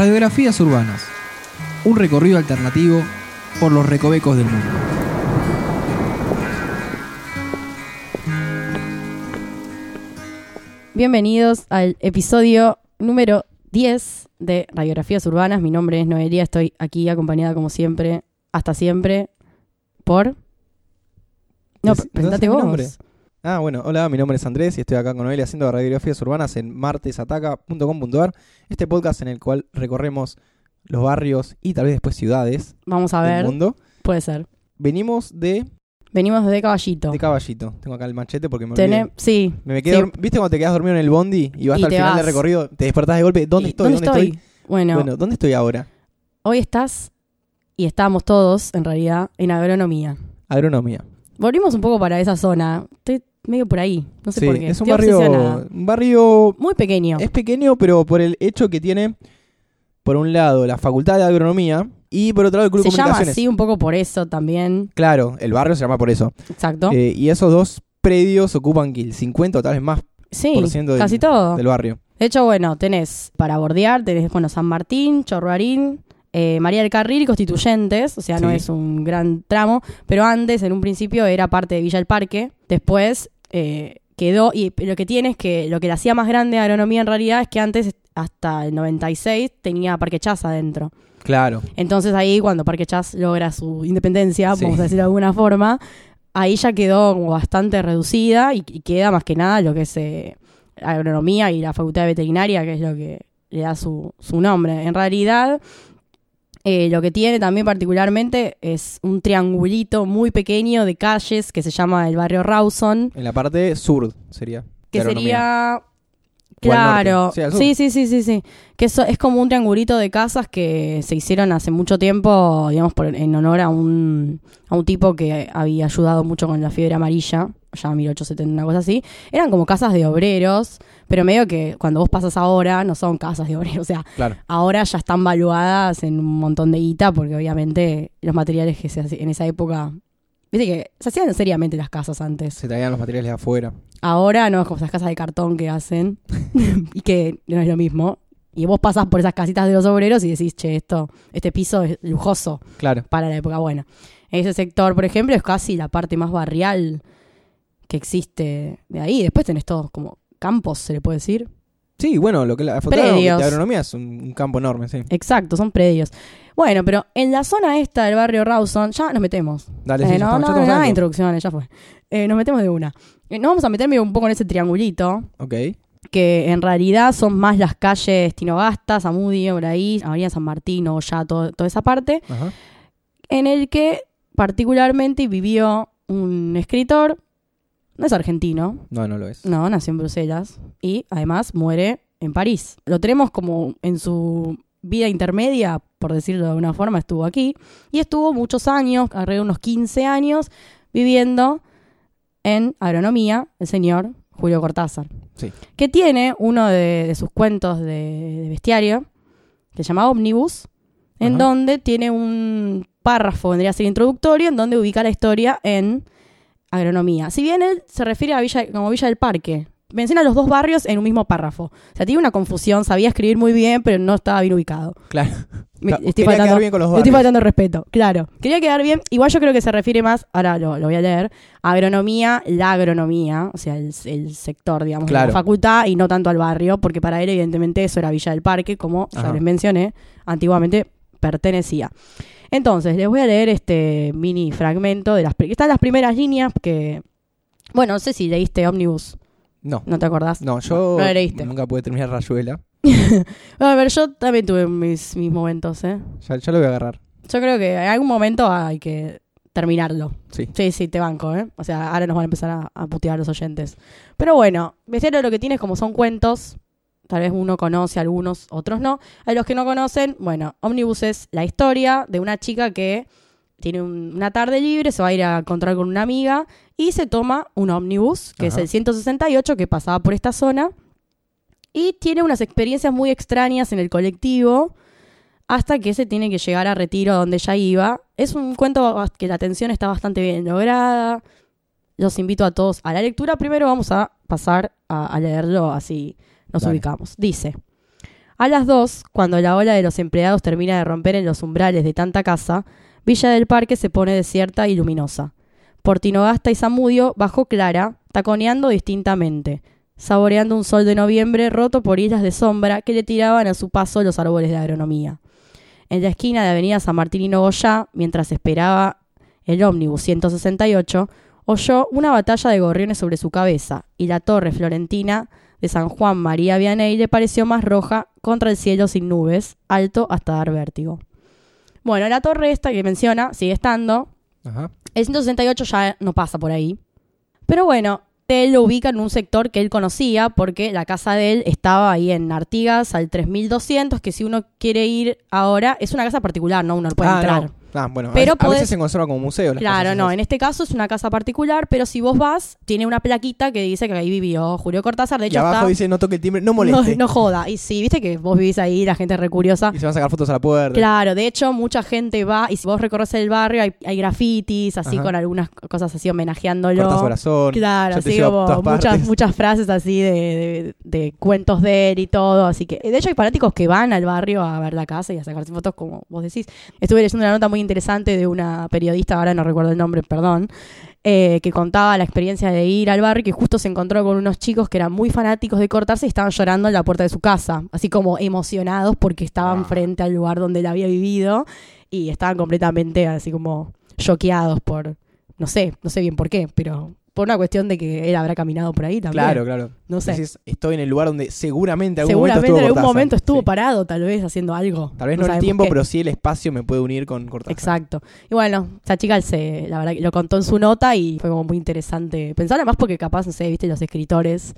Radiografías urbanas. Un recorrido alternativo por los recovecos del mundo. Bienvenidos al episodio número 10 de Radiografías Urbanas. Mi nombre es Noelia, estoy aquí acompañada como siempre, hasta siempre, por... No, presentate ¿no vos. Ah, bueno, hola, mi nombre es Andrés y estoy acá con Noelia haciendo radiografías urbanas en martesataca.com.ar, este podcast en el cual recorremos los barrios y tal vez después ciudades Vamos a del ver, mundo. puede ser. Venimos de, Venimos de Caballito. de Caballito. Tengo acá el machete porque me Tené- olvidé. Sí. Me, me quedé sí. dorm- ¿Viste cuando te quedas dormido en el bondi y vas Y hasta el te final vas. del recorrido, te despertás de golpe? ¿Dónde ¿Y estoy? ¿Dónde estoy? Bueno, Bueno, ¿dónde estoy ahora? hoy estás y estamos todos, en realidad, en agronomía. Agronomía. Volvimos un poco para esa zona. Estoy medio por ahí. No sé sí, por qué. es un Estoy barrio, un barrio Muy pequeño. Es pequeño, pero por el hecho que tiene, por un lado, la Facultad de Agronomía y por otro lado, el Club Se de llama así un poco por eso también. Claro, el barrio se llama por eso. Exacto. Eh, y esos dos predios ocupan el 50 o tal vez más sí, por ciento del- casi todo. del barrio. De hecho, bueno, tenés para bordear, tenés, bueno, San Martín, Chorrarín, eh, María del Carril y Constituyentes, o sea, no es un gran tramo, pero antes, en un principio, era parte de Villa del Parque, después eh, quedó, y lo que tiene es que lo que le hacía más grande a agronomía en realidad es que antes, hasta el 96, tenía Parque Chas adentro. Claro. Entonces ahí, cuando Parque Chas logra su independencia, Sí. vamos a decir de alguna forma, ahí ya quedó como bastante reducida y, y queda más que nada lo que es eh, agronomía y la facultad de veterinaria, que es lo que le da su, su nombre. En realidad, eh, lo que tiene también particularmente es un triangulito muy pequeño de calles que se llama el barrio Rawson, En la parte sur sería. que sería... Claro, sí, sí, sí, sí, sí. Que eso es como un triangulito de casas que se hicieron hace mucho tiempo, digamos, por, en honor a un, a un tipo que había ayudado mucho con la fiebre amarilla, ya 1870, una cosa así. Eran como casas de obreros, pero medio que cuando vos pasas ahora no son casas de obreros, o sea, Claro. ahora ya están valuadas en un montón de guita, porque obviamente los materiales que se hacían en esa época, viste que se hacían seriamente las casas antes. Se traían los materiales de afuera. Ahora no es como esas casas de cartón que hacen y que no es lo mismo. Y vos pasás por esas casitas de los obreros y decís, che, esto, este piso es lujoso Claro. para la época buena. Ese sector, por ejemplo, es casi la parte más barrial que existe de ahí. Después tenés todos como campos, se le puede decir. Sí, bueno, lo que la de Agronomía es un, un campo enorme, sí. Exacto, son predios. Bueno, pero en la zona esta del barrio Rawson, ya nos metemos. Dale, Eh, sí, ya no, estamos- ya no, de adentro. introducciones, ya fue. Eh, nos metemos de una. Eh, nos vamos a meter medio un poco en ese triangulito. Ok. que en realidad son más las calles Tinogasta, Zamudio, por ahí, Avenida San Martín, ya todo, toda esa parte, Ajá. en el que particularmente vivió un escritor, no es argentino, No, no lo es. no, nació en Bruselas y además muere en París. Lo tenemos como en su vida intermedia, por decirlo de alguna forma, estuvo aquí y estuvo muchos años, alrededor de unos 15 años, viviendo en agronomía, el señor Julio Cortázar. Sí. Que tiene uno de, de sus cuentos de, de bestiario, que se llama Omnibus, en Ajá. donde tiene un párrafo, vendría a ser introductorio, en donde ubica la historia en agronomía. Si bien él se refiere a Villa, como Villa del Parque, menciona los dos barrios en un mismo párrafo. O sea, tiene una confusión, sabía escribir muy bien, pero no estaba bien ubicado. Claro. Me- estoy faltando, bien con los le estoy barrios. faltando el respeto, claro. Quería quedar bien. Igual yo creo que se refiere más, ahora lo, lo voy a leer, a agronomía, la agronomía, o sea, el, el sector, digamos, de la facultad y no tanto al barrio, porque para él, evidentemente, eso era Villa del Parque, como ya les mencioné, antiguamente pertenecía. Entonces, les voy a leer este mini fragmento de las. Están las primeras líneas que. Bueno, no sé si leíste Omnibus, No. ¿no te acordás? No, yo No leíste. nunca pude terminar Rayuela. A ver, yo también tuve mis, mis momentos, ¿eh? Ya, ya lo voy a agarrar. Yo creo que en algún momento hay que terminarlo. Sí. Sí, sí, te banco, ¿eh? O sea, ahora nos van a empezar a, a putear los oyentes. Pero bueno, Bestiario lo que tiene es como son cuentos. Tal vez uno conoce algunos, otros no. A los que no conocen, bueno, Omnibus es la historia de una chica que tiene un- una tarde libre, se va a ir a encontrar con una amiga y se toma un ómnibus, que Ajá. es el 168, que pasaba por esta zona. Y tiene unas experiencias muy extrañas en el colectivo hasta que se tiene que llegar a Retiro, donde ella iba. Es un cuento que la tensión está bastante bien lograda. Los invito a todos a la lectura. Primero vamos a pasar a, a leerlo así nos Dale. ubicamos. Dice, A las 2, cuando la ola de los empleados termina de romper en los umbrales de tanta casa, Villa del Parque se pone desierta y luminosa. Por Tinogasta y Zamudio bajó Clara, taconeando distintamente, saboreando un sol de noviembre roto por islas de sombra que le tiraban a su paso los árboles de agronomía. En la esquina de Avenida San Martín y Nogoyá, mientras esperaba el ómnibus 168, oyó una batalla de gorriones sobre su cabeza y la torre florentina de San Juan María Vianney le pareció más roja contra el cielo sin nubes, alto hasta dar vértigo. Bueno, la torre esta que menciona sigue estando. Ajá. El 168 ya no pasa por ahí. Pero bueno, él lo ubica en un sector que él conocía porque la casa de él estaba ahí en Artigas al 3200, que si uno quiere ir ahora, es una casa particular, no uno puede Ah, entrar. no. Ah, bueno, Pero a, veces- a podés- veces se conserva como museo. las Claro, no, en este caso es una casa particular, pero si vos vas, tiene una plaquita que dice que ahí vivió Julio Cortázar, de Y hecho abajo está... dice no toque el timbre, no moleste. no joda. Y sí, viste que vos vivís ahí, la gente es recuriosa. Y se van a sacar fotos a la puerta. Claro, de hecho, mucha gente va, y si vos recorres el barrio, hay, hay grafitis, así Ajá. con algunas cosas así homenajeándolo. Corazón. Claro, así como muchas, muchas frases así de, de- de cuentos de él y todo. Así que, de hecho, hay fanáticos que van al barrio a ver la casa y a sacarse fotos, como vos decís. Estuve leyendo una nota muy interesante de una periodista, ahora no recuerdo el nombre, perdón, eh, que contaba la experiencia de ir al barrio y que justo se encontró con unos chicos que eran muy fanáticos de cortarse y estaban llorando en la puerta de su casa, así como emocionados porque estaban Ah. frente al lugar donde él había vivido y estaban completamente así como choqueados por, no sé, no sé bien por qué, pero por una cuestión de que él habrá caminado por ahí también. Claro, claro. No sé. Decís, estoy en el lugar donde seguramente algún Seguramente momento en estuvo algún Cortázar. momento estuvo Sí. parado, tal vez, haciendo algo. Tal vez no, el tiempo, qué. pero sí el espacio me puede unir con Cortázar. Exacto. Y bueno, esa chica se, la verdad lo contó en su nota y fue como muy interesante. Pensar más porque capaz, no sé, viste, los escritores,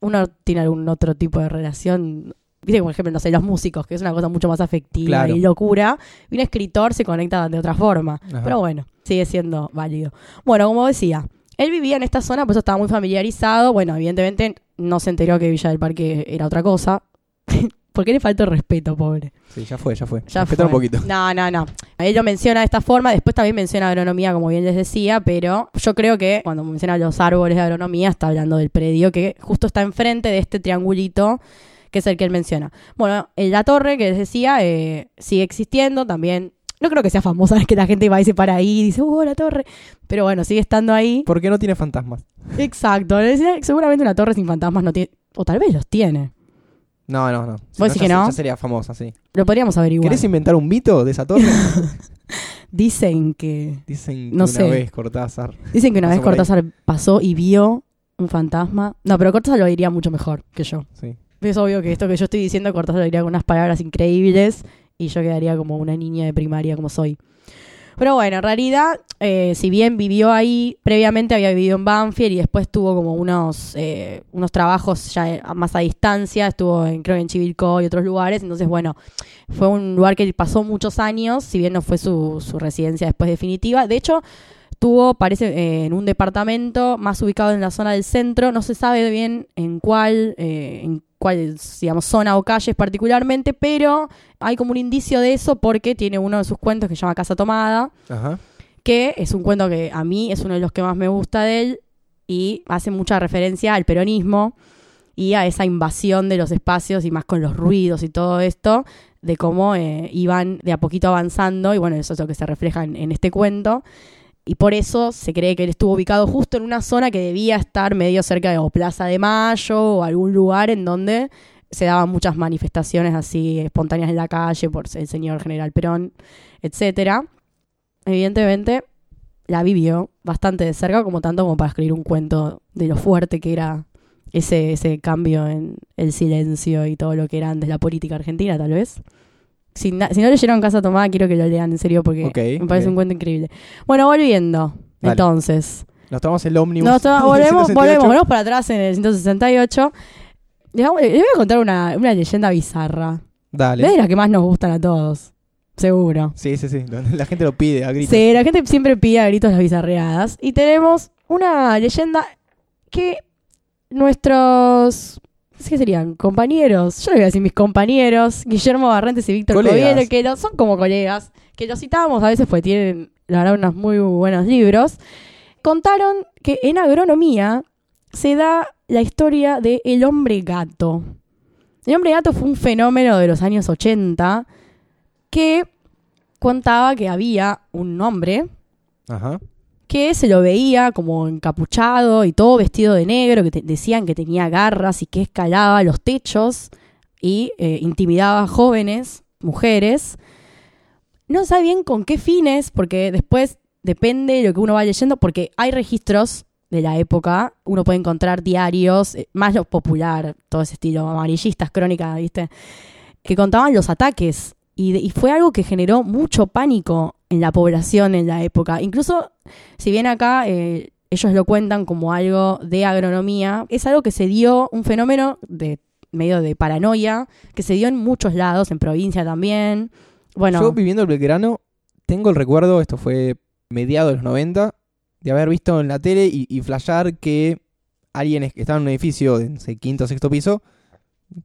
uno tiene algún otro tipo de relación. Viste, por ejemplo, no sé, los músicos, que es una cosa mucho más afectiva Claro. y locura. Y un escritor se conecta de otra forma. Ajá. Pero bueno, sigue siendo válido. Bueno, como decía, él vivía en esta zona, por eso estaba muy familiarizado. Bueno, evidentemente no se enteró que Villa del Parque era otra cosa. ¿Por qué le falta el respeto, pobre? Sí, ya fue, ya fue. Ya Respetá un fue. poquito. No, no, no. Él lo menciona de esta forma, después también menciona agronomía, como bien les decía, pero yo creo que cuando menciona los árboles de agronomía está hablando del predio que justo está enfrente de este triangulito que es el que él menciona. Bueno, en la torre que les decía eh, sigue existiendo también. No creo que sea famosa, es que la gente va y se para ahí y dice, ¡uh, la torre! Pero bueno, sigue estando ahí. Porque no tiene fantasmas. Exacto. Seguramente una torre sin fantasmas no tiene, o tal vez los tiene. No, no, no. Si ¿Vos no, decís ya que no? Ya sería famosa, sí. Lo podríamos averiguar. ¿Querés inventar un mito de esa torre? Dicen que Dicen No que una sé. vez Cortázar. Dicen que una vez. Cortázar pasó y vio un fantasma. No, pero Cortázar lo diría mucho mejor que yo. Sí. Es obvio que esto que yo estoy diciendo, Cortázar lo diría con unas palabras increíbles y yo quedaría como una niña de primaria como soy. Pero bueno, en realidad, eh, si bien vivió ahí, previamente había vivido en Banfield y después tuvo como unos, eh, unos trabajos ya eh, más a distancia, estuvo en, creo que en Chivilcoy y otros lugares, entonces bueno, fue un lugar que pasó muchos años, si bien no fue su, su residencia después definitiva. De hecho, tuvo, parece, eh, en un departamento más ubicado en la zona del centro, no se sabe bien en cuál, cuál, digamos, zona o calles particularmente, pero hay como un indicio de eso porque tiene uno de sus cuentos que se llama Casa Tomada, Ajá. que es un cuento que a mí es uno de los que más me gusta de él y hace mucha referencia al peronismo y a esa invasión de los espacios y más con los ruidos y todo esto, de cómo eh, iban de a poquito avanzando y bueno, eso es lo que se refleja en, en este cuento. Y por eso se cree que él estuvo ubicado justo en una zona que debía estar medio cerca de o Plaza de Mayo o algún lugar en donde se daban muchas manifestaciones así espontáneas en la calle por el señor general Perón, etcétera. Evidentemente la vivió bastante de cerca, como tanto como para escribir un cuento de lo fuerte que era ese, ese cambio en el silencio y todo lo que era antes la política argentina, tal vez. Si, si no leyeron Casa Tomada, quiero que lo lean en serio porque me parece un cuento increíble. Bueno, volviendo. Dale. Entonces, Nos tomamos el ómnibus. nos volvemos, 168. volvemos, volvemos para atrás en el 168. Les, vamos- les voy a contar una, una leyenda bizarra. Dale. Es de las que más nos gustan a todos. Seguro. Sí, sí, sí. La gente lo pide a gritos. Sí, la gente siempre pide a gritos las bizarreadas. Y tenemos una leyenda que nuestros. ¿Qué serían? Compañeros. Yo le voy a decir mis compañeros. Guillermo Barrentes y Víctor. Covielo, que son como colegas. Que los citábamos a veces porque tienen, la verdad, unos muy buenos libros. Contaron que en agronomía se da la historia de el hombre gato. El hombre gato fue un fenómeno de los años 80 que contaba que había un hombre Ajá. Que se lo veía como encapuchado y todo vestido de negro, que te- decían que tenía garras y que escalaba los techos y eh, intimidaba a jóvenes, mujeres. No sabe bien con qué fines, porque después depende de lo que uno va leyendo, porque hay registros de la época, uno puede encontrar diarios, eh, más lo popular, todo ese estilo, amarillistas, crónicas, ¿viste? Que contaban los ataques. Y, fue algo que generó mucho pánico en la población en la época. Incluso si bien acá eh, ellos lo cuentan como algo de agronomía, es algo que se dio, un fenómeno de medio de paranoia, que se dio en muchos lados, en provincia también. Bueno, Yo viviendo el Belgrano, tengo el recuerdo, esto fue mediados de los 90, de haber visto en la tele y, y flashear que alguien es- estaba en un edificio de quinto o sexto piso,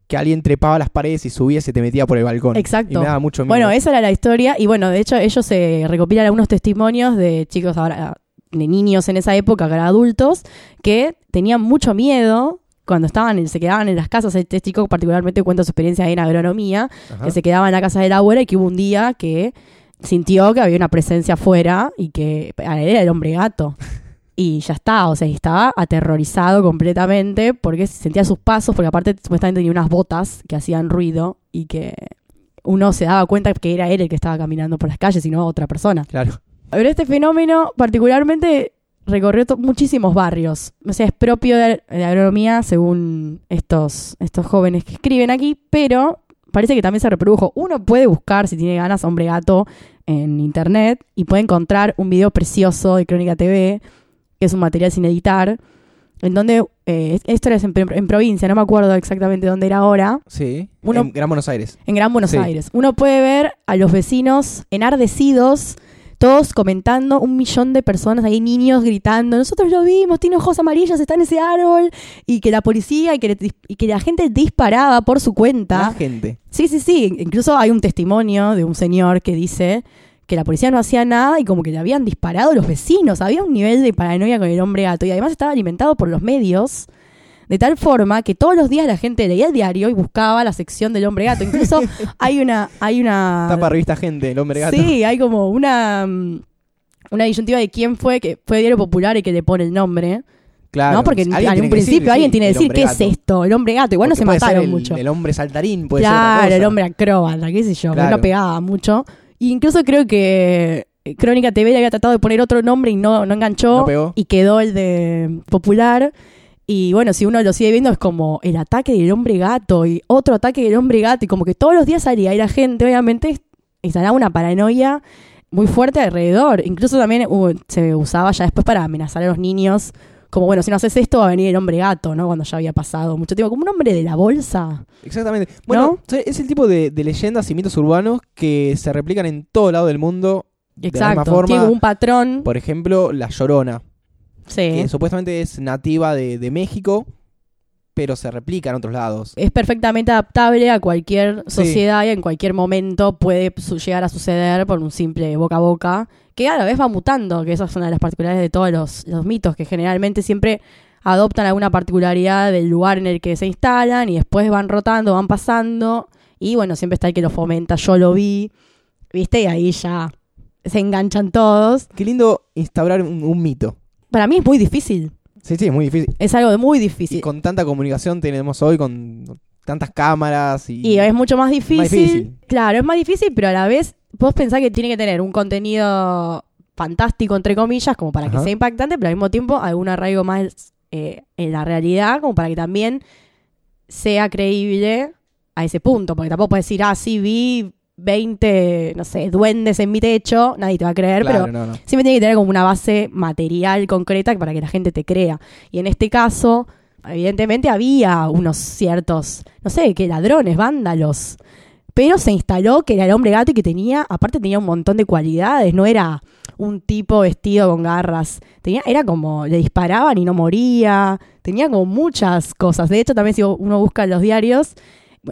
que alguien trepaba las paredes y subía y se te metía por el balcón. Exacto. Y me daba mucho miedo. bueno, esa era la historia. Y bueno, de hecho, ellos se recopilan algunos testimonios de chicos ahora, de niños en esa época, que eran adultos, que tenían mucho miedo cuando estaban, en- se quedaban en las casas. Este chico particularmente cuenta su experiencia en agronomía, Ajá. que se quedaba en la casa de la abuela y que hubo un día que sintió que había una presencia afuera y que era el hombre gato. Y ya está, o sea, estaba aterrorizado completamente porque sentía sus pasos, porque aparte supuestamente tenía unas botas que hacían ruido y que uno se daba cuenta que era él el que estaba caminando por las calles y no otra persona. Claro. Pero este fenómeno particularmente recorrió muchísimos barrios. O sea, es propio de, de agronomía según estos, estos jóvenes que escriben aquí, pero parece que también se reprodujo. Uno puede buscar, si tiene ganas, hombre gato en internet y puede encontrar un video precioso de Crónica TV, que es un material sin editar, en donde, eh, esto era en, en provincia, no me acuerdo exactamente dónde era ahora, Sí. Uno- En Gran Buenos Aires. en Gran Buenos Sí. Aires. Uno puede ver a los vecinos enardecidos, todos comentando, un millón de personas ahí, niños gritando, nosotros lo vimos, tiene ojos amarillos, está en ese árbol, y que la policía y que, le y que la gente disparaba por su cuenta. La gente. Sí, sí, sí. Incluso hay un testimonio de un señor que dice que la policía no hacía nada y como que le habían disparado los vecinos. Había un nivel de paranoia con el hombre gato y además estaba alimentado por los medios. De tal forma que todos los días la gente leía el diario y buscaba la sección del hombre gato. Incluso hay una, hay una. Tapa revista gente, el hombre gato. Sí, hay como una una disyuntiva de quién fue que fue Diario Popular y que le pone el nombre. Claro. ¿no? Porque en, un decir, principio alguien sí, tiene que decir qué es esto, el hombre gato. Igual no se mataron el- mucho. El hombre saltarín puede ser claro, el hombre acróbata, qué sé yo, que Claro. no pegaba mucho. Y incluso creo que eh, Crónica TV le había tratado de poner otro nombre y no, no enganchó. No pegó. Y quedó el de Popular. Y bueno, si uno lo sigue viendo es como el ataque del hombre gato y otro ataque del hombre gato. Y como que todos los días salía y la gente obviamente instalaba una paranoia muy fuerte alrededor. Incluso también uh, se usaba ya después para amenazar a los niños. Como, bueno, si no haces esto va a venir el hombre gato, ¿no? Cuando ya había pasado mucho tiempo. Como un hombre de la bolsa. Exactamente. Bueno, ¿No? es el tipo de, de leyendas y mitos urbanos que se replican en todo lado del mundo. De la misma Exacto. forma, Tiene un patrón. por ejemplo, la Llorona, Sí. que supuestamente es nativa de, de México, pero se replica en otros lados. Es perfectamente adaptable a cualquier Sí. sociedad y en cualquier momento puede llegar a suceder por un simple boca a boca, que a la vez va mutando, que esa es una de las particularidades de todos los, los mitos, que generalmente siempre adoptan alguna particularidad del lugar en el que se instalan y después van rotando, van pasando, y bueno, siempre está el que lo fomenta, yo lo vi, ¿viste? Y ahí ya se enganchan todos. Qué lindo instaurar un, un mito. Para mí es muy difícil, Sí, sí, es muy difícil. es algo de muy Y difícil. con tanta comunicación tenemos hoy, con tantas cámaras y... Y es mucho más difícil. Más difícil. Claro, es más difícil, pero a la vez vos pensás que tiene que tener un contenido fantástico, entre comillas, como para que sea impactante, pero al mismo tiempo algún arraigo más eh, en la realidad, como para que también sea creíble a ese punto. Porque tampoco puedes decir, ah, sí, vi 20, no sé, duendes en mi techo, nadie te va a creer, Claro, pero no, no. siempre tiene que tener como una base material concreta para que la gente te crea. Y en este caso, evidentemente había unos ciertos, no sé, que ladrones, vándalos. Pero se instaló que era el hombre gato y que tenía, aparte tenía un montón de cualidades, no era un tipo vestido con garras. Tenía, era como, le disparaban y no moría. Tenía como muchas cosas. De hecho, también si uno busca en los diarios,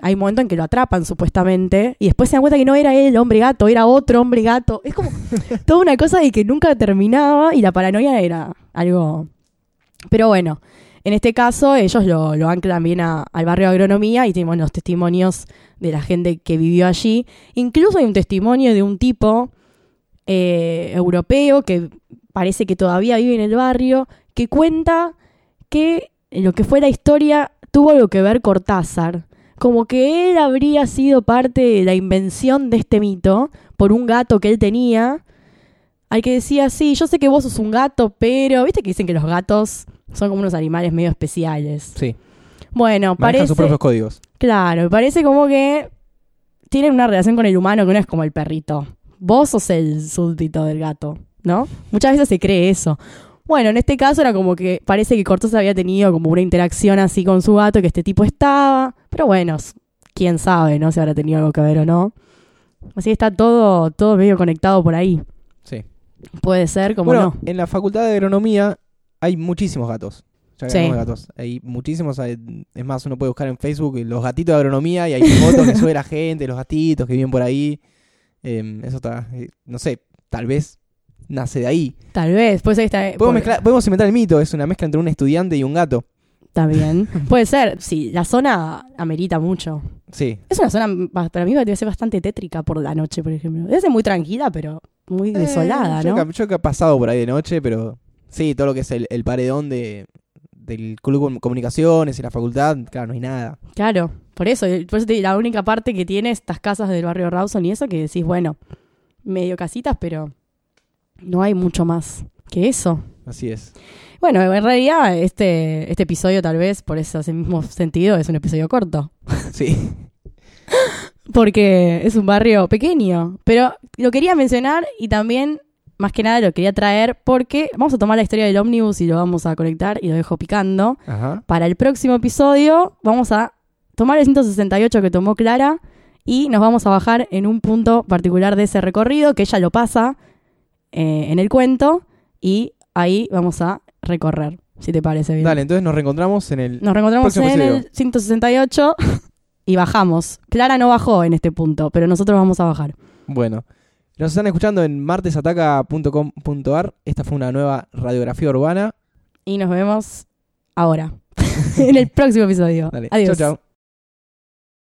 hay un momento en que lo atrapan supuestamente y después se dan cuenta que no era él hombre gato, era otro hombre gato. Es como toda una cosa de que nunca terminaba y la paranoia era algo... Pero bueno, En este caso, ellos lo, lo anclan bien a- al barrio de agronomía y tenemos los testimonios de la gente que vivió allí. Incluso hay un testimonio de un tipo eh, europeo que parece que todavía vive en el barrio, que cuenta que lo que fue la historia tuvo algo que ver Cortázar. Como que él habría sido parte de la invención de este mito por un gato que él tenía. Al que decía, sí, yo sé que vos sos un gato, pero viste que dicen que los gatos son como unos animales medio especiales. Sí, Bueno, manejan parece... sus propios códigos. Claro, parece como que tienen una relación con el humano que no es como el perrito. Vos sos el súbdito del gato, ¿no? Muchas veces se cree eso. Bueno, en este caso era como que parece que Cortázar había tenido como una interacción así con su gato, que este tipo estaba. Pero bueno, quién sabe, ¿no? Si habrá tenido algo que ver o no. Así que está todo, todo medio conectado por ahí. Sí. Puede ser, como bueno, no. en la facultad de agronomía hay muchísimos gatos. Ya Sí. gatos. Hay muchísimos. hay- es más, uno puede buscar en Facebook los gatitos de agronomía y hay fotos que sube la gente, los gatitos que viven por ahí. Em, eso está. eh, no sé, tal vez nace de ahí. Tal vez, ser que está... Podemos, por- mezclar- podemos inventar el mito, es una mezcla entre un estudiante y un gato. También. puede ser, sí, la zona amerita mucho. Sí, Es una zona, para mí debe ser bastante tétrica por la noche, por ejemplo. Debe ser muy tranquila, pero muy desolada, Eh, yo ¿no? que- Yo que he pasado por ahí de noche, pero sí, todo lo que es el, el paredón de, del club de comunicaciones y la facultad, claro, no hay nada. Claro, por eso, por eso te la única parte que tiene estas casas del barrio Rawson y eso que decís, bueno, medio casitas, pero no hay mucho más que eso. Así es. Bueno, en realidad este, este episodio tal vez, por ese mismo sentido, es un episodio corto. Sí. porque es un barrio pequeño. Pero lo quería mencionar y también, más que nada, lo quería traer porque vamos a tomar la historia del ómnibus y lo vamos a conectar y lo dejo picando. Ajá. Para el próximo episodio vamos a tomar el 168 que tomó Clara y nos vamos a bajar en un punto particular de ese recorrido que ella lo pasa eh, en el cuento y ahí vamos a recorrer, si te parece bien. Dale, entonces nos reencontramos en el... Nos reencontramos en episodio. el 168 y bajamos. Clara no bajó en este punto, pero nosotros vamos a bajar. Bueno. Nos están escuchando en martesataca.com.ar. Esta fue una nueva radiografía urbana. Y nos vemos ahora, en el próximo episodio. Dale. Adiós. Chau, chau.